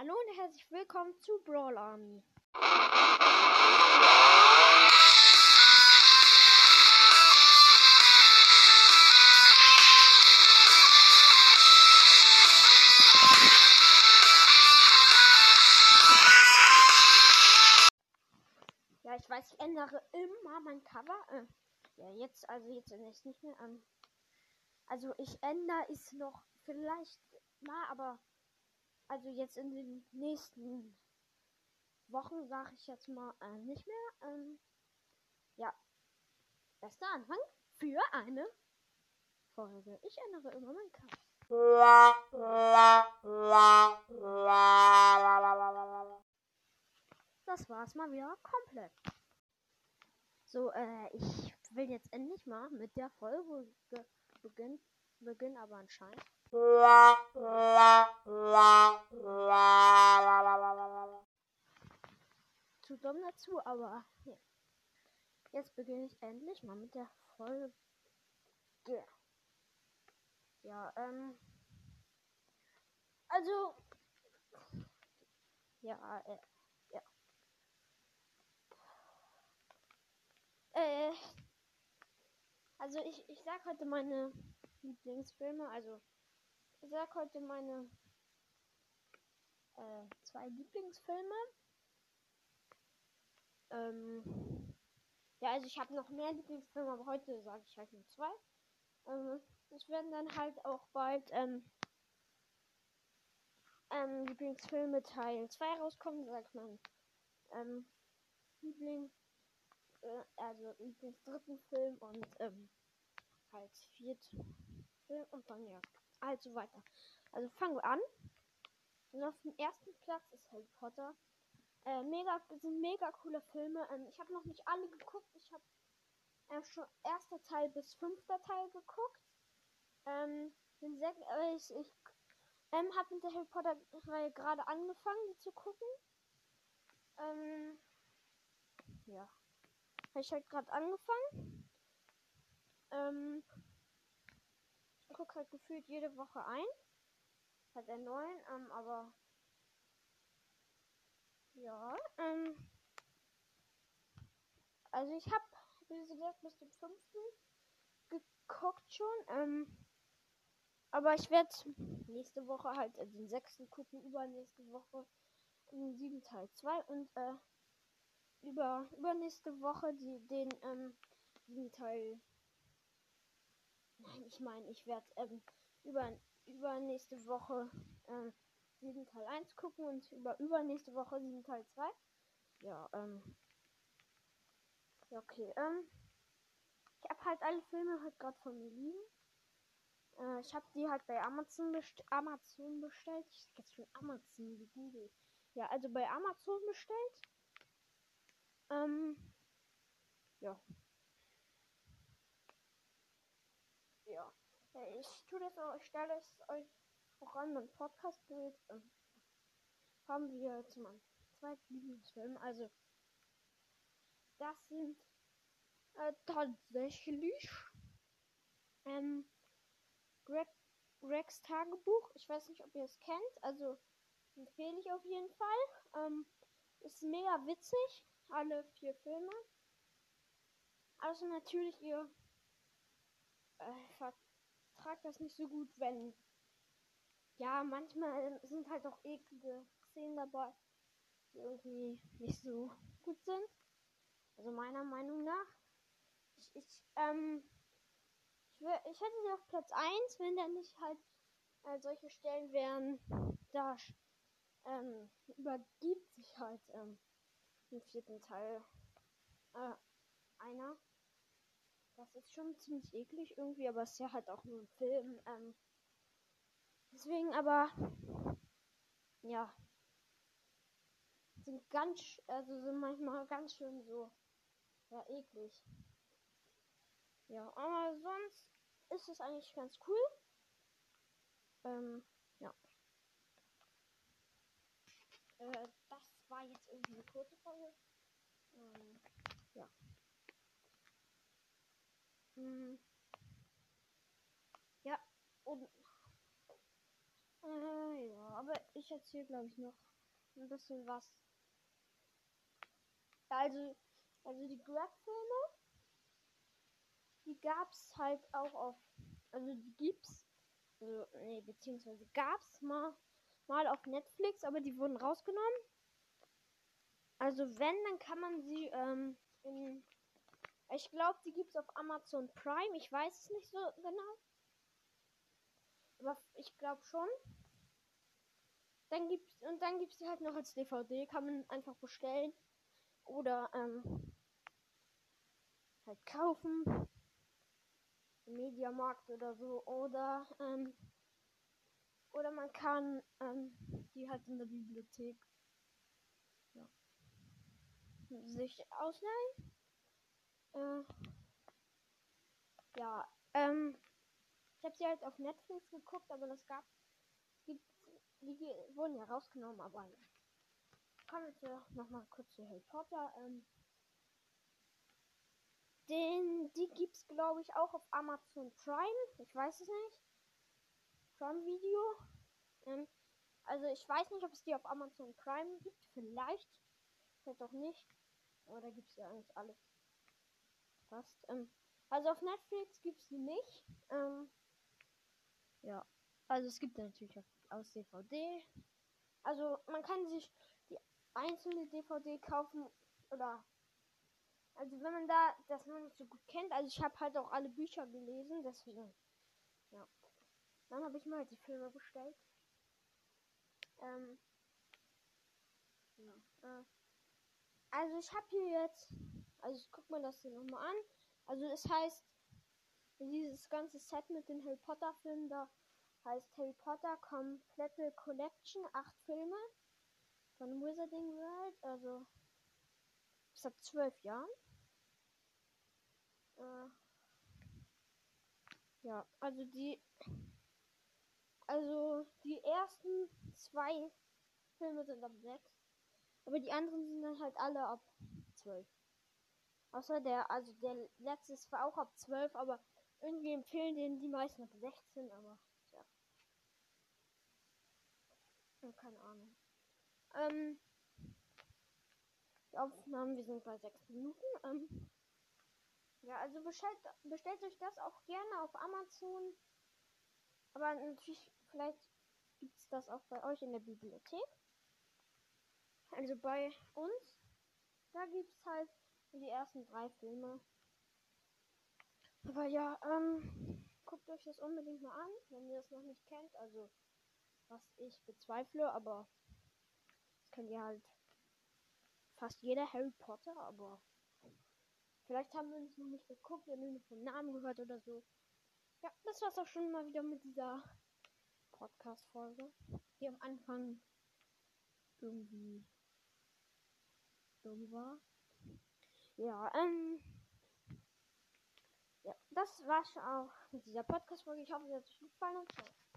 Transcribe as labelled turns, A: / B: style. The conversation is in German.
A: Hallo und herzlich willkommen zu Brawl Army. Ja, ich weiß, ich ändere immer mein Cover. Äh, ja, jetzt, also jetzt ändere ich es nicht mehr. Ähm, also ich ändere es noch vielleicht mal, aber also jetzt in den nächsten Wochen sage ich jetzt mal äh, nicht mehr. Ähm, ja, bester Anfang für eine Folge. Ich ändere immer mein Cover. Das war's mal wieder komplett. So, äh, ich will jetzt endlich mal mit der Folge beginnen, beginnen aber anscheinend. Zu dumm dazu, aber ja. Jetzt beginne ich endlich mal mit der Folge. Ja, ähm. Also. Ja, äh, ja. Äh. Also ich, ich sag heute meine Lieblingsfilme. Also ich sag heute meine äh, zwei Lieblingsfilme. Ähm, ja, also ich habe noch mehr Lieblingsfilme, aber heute sage ich halt nur zwei. Ähm, es werden dann halt auch bald ähm, ähm, Lieblingsfilme Teil 2 rauskommen, sagt man. Ähm, Liebling, äh, also Lieblingsdritten Film und ähm, halt vierten Film und dann ja, also weiter. Also fangen wir an. Und auf dem ersten Platz ist Harry Potter. Äh, mega, sind mega coole Filme. Ähm, ich habe noch nicht alle geguckt. Ich habe äh, schon erster Teil bis fünfter Teil geguckt. Ähm, bin sehr, äh, ich, ich ähm, habe mit der Harry Potter Reihe gerade angefangen, die zu gucken. Ähm, ja, ich halt gerade angefangen. Ähm, gucke halt gefühlt jede Woche ein. Halt der neuen, ähm, aber ja, ähm, also ich habe, wie gesagt, bis zum fünften geguckt schon, ähm, aber ich werde nächste Woche halt äh, den sechsten gucken, übernächste Woche den sieben Teil 2 und äh, über übernächste Woche die, den ähm, sieben Teil. Ich meine, ich werde ähm, über übernächste Woche ähm, 7 Teil 1 gucken und über übernächste Woche 7 Teil 2. Ja, ähm. Ja, okay, ähm. Ich habe halt alle Filme halt gerade von mir liegen. Äh, ich habe die halt bei Amazon, best Amazon bestellt. Ich sag jetzt schon Amazon gegoogelt. Ja, also bei Amazon bestellt. Ähm. Ja. Ja. Ich tue das auch, ich stelle es euch auch an mein Podcast-Bild. Ähm, haben wir zu meinem zweiten Lieblingsfilm. Also, das sind äh, tatsächlich ähm, Greg, Gregs Tagebuch. Ich weiß nicht, ob ihr es kennt. Also, empfehle ich auf jeden Fall. Ähm, ist mega witzig. Alle vier Filme. Also natürlich, ihr äh, vertragt das nicht so gut, wenn ja, manchmal sind halt auch eklige Szenen dabei, die irgendwie nicht so gut sind. Also meiner Meinung nach. Ich, ich, ähm, ich, wär, ich hätte sie auf Platz 1, wenn da nicht halt äh, solche Stellen wären, da ähm, übergibt sich halt ähm, im vierten Teil äh, einer. Das ist schon ziemlich eklig irgendwie, aber es ist ja halt auch nur ein Film. Ähm, Deswegen aber, ja, sind ganz, also sind manchmal ganz schön so, ja, eklig. Ja, aber sonst ist es eigentlich ganz cool. Ähm, ja. Äh, das war jetzt irgendwie eine kurze Folge. Ähm, ja. Hm. Ja, und Äh, ja, aber ich erzähle, glaube ich, noch ein bisschen was. Also, also die Grab-Filme, die gab's halt auch auf, also die gibt's, also, nee, beziehungsweise gab's mal, mal auf Netflix, aber die wurden rausgenommen. Also wenn, dann kann man sie, ähm, in, ich glaube, die gibt's auf Amazon Prime, ich weiß es nicht so genau. Aber ich glaube schon. Dann gibt's und dann gibt's die halt noch als DVD, kann man einfach bestellen oder ähm, halt kaufen. Im Mediamarkt oder so oder ähm, oder man kann ähm, die halt in der Bibliothek ja, sich ausleihen. Äh, ja, ähm, ich habe sie halt auf Netflix geguckt, aber das gab, gibt, die wurden ja rausgenommen, aber kommen wir jetzt nochmal kurz zu Harry Potter. Ähm, den, die gibt's glaube ich auch auf Amazon Prime. Ich weiß es nicht. Prime Video. Ähm, also ich weiß nicht, ob es die auf Amazon Prime gibt. Vielleicht. Vielleicht auch nicht. Da gibt es ja eigentlich alles. Fast. Ähm, also auf Netflix gibt es nicht. Ähm, ja. Also es gibt natürlich auch aus DVD. Also man kann sich die einzelne DVD kaufen oder also wenn man da das noch nicht so gut kennt, also ich habe halt auch alle Bücher gelesen, deswegen ja. Dann habe ich mal die Filme bestellt. Ähm, ja, äh, also ich habe hier jetzt, also ich guck mir das hier nochmal an. Also es heißt dieses ganze Set mit den Harry Potter Filmen da heißt Harry Potter komplette Collection, acht Filme von Wizarding World, also ab zwölf Jahren. Äh, ja, also die, also die ersten zwei Filme sind ab sechs, aber die anderen sind dann halt alle ab zwölf. Außer der, also der letzte war auch ab zwölf, aber irgendwie empfehlen den die meisten ab 16, aber ja. keine Ahnung. Ähm, die Aufnahmen, wir sind bei sechs Minuten. Ähm, ja, also bestellt, bestellt euch das auch gerne auf Amazon. Aber natürlich, vielleicht gibt es das auch bei euch in der Bibliothek. Also bei uns, da gibt es halt die ersten drei Filme. Aber ja, ähm, guckt euch das unbedingt mal an, wenn ihr es noch nicht kennt. Also, was ich bezweifle, aber das kennt ihr halt fast jeder Harry Potter, aber vielleicht haben wir es noch nicht geguckt und nur vom Namen gehört oder so. Ja, das war's auch schon mal wieder mit dieser Podcast-Folge, die am Anfang irgendwie dumm war. Ja, ähm. Ja, das war's auch mit dieser Podcast-Folge. Ich hoffe, es hat euch gefallen und ciao.